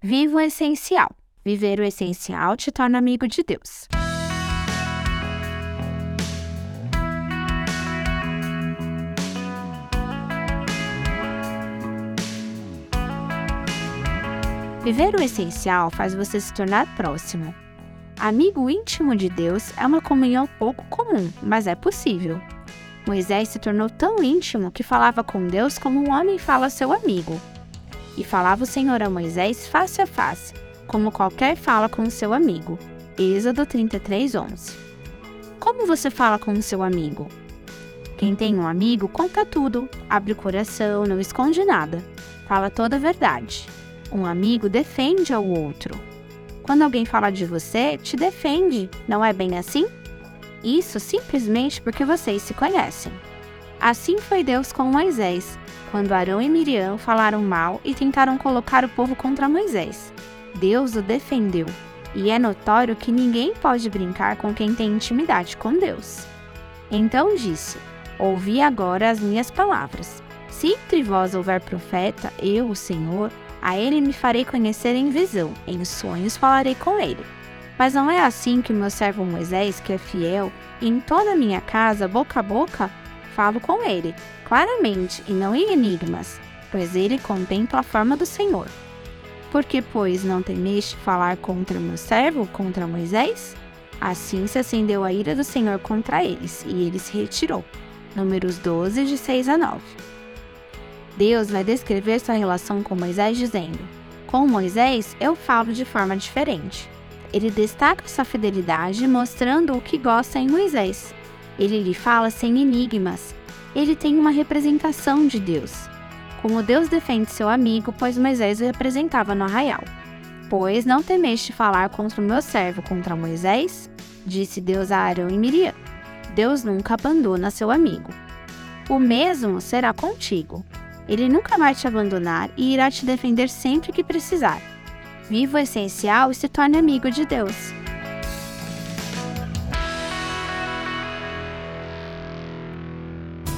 Viva o essencial. Viver o essencial te torna amigo de Deus. Viver o essencial faz você se tornar próximo. Amigo íntimo de Deus é uma comunhão pouco comum, mas é possível. Moisés se tornou tão íntimo que falava com Deus como um homem fala seu amigo. E falava o Senhor a Moisés face a face, como qualquer fala com o seu amigo. Êxodo 33, 11. Como você fala com o seu amigo? Quem tem um amigo conta tudo, abre o coração, não esconde nada, fala toda a verdade. Um amigo defende ao outro. Quando alguém fala de você, te defende, não é bem assim? Isso simplesmente porque vocês se conhecem. Assim foi Deus com Moisés, quando Arão e Miriam falaram mal e tentaram colocar o povo contra Moisés. Deus o defendeu, e é notório que ninguém pode brincar com quem tem intimidade com Deus. Então disse: Ouvi agora as minhas palavras. Se entre vós houver profeta, eu, o Senhor, a ele me farei conhecer em visão, em sonhos falarei com ele. Mas não é assim que meu servo Moisés, que é fiel, em toda a minha casa, boca a boca, falo com ele, claramente e não em enigmas, pois ele contempla a forma do Senhor. Porque, pois, não temeste falar contra meu servo, contra Moisés? Assim se acendeu a ira do Senhor contra eles, e ele se retirou. Números 12, de 6 a 9. Deus vai descrever sua relação com Moisés dizendo: Com Moisés eu falo de forma diferente. Ele destaca sua fidelidade, mostrando o que gosta em Moisés. Ele lhe fala sem enigmas. Ele tem uma representação de Deus. Como Deus defende seu amigo, pois Moisés o representava no arraial. Pois não temeste falar contra o meu servo, contra Moisés? Disse Deus a Arão e Miriam. Deus nunca abandona seu amigo. O mesmo será contigo. Ele nunca vai te abandonar e irá te defender sempre que precisar. Viva o essencial e se torne amigo de Deus.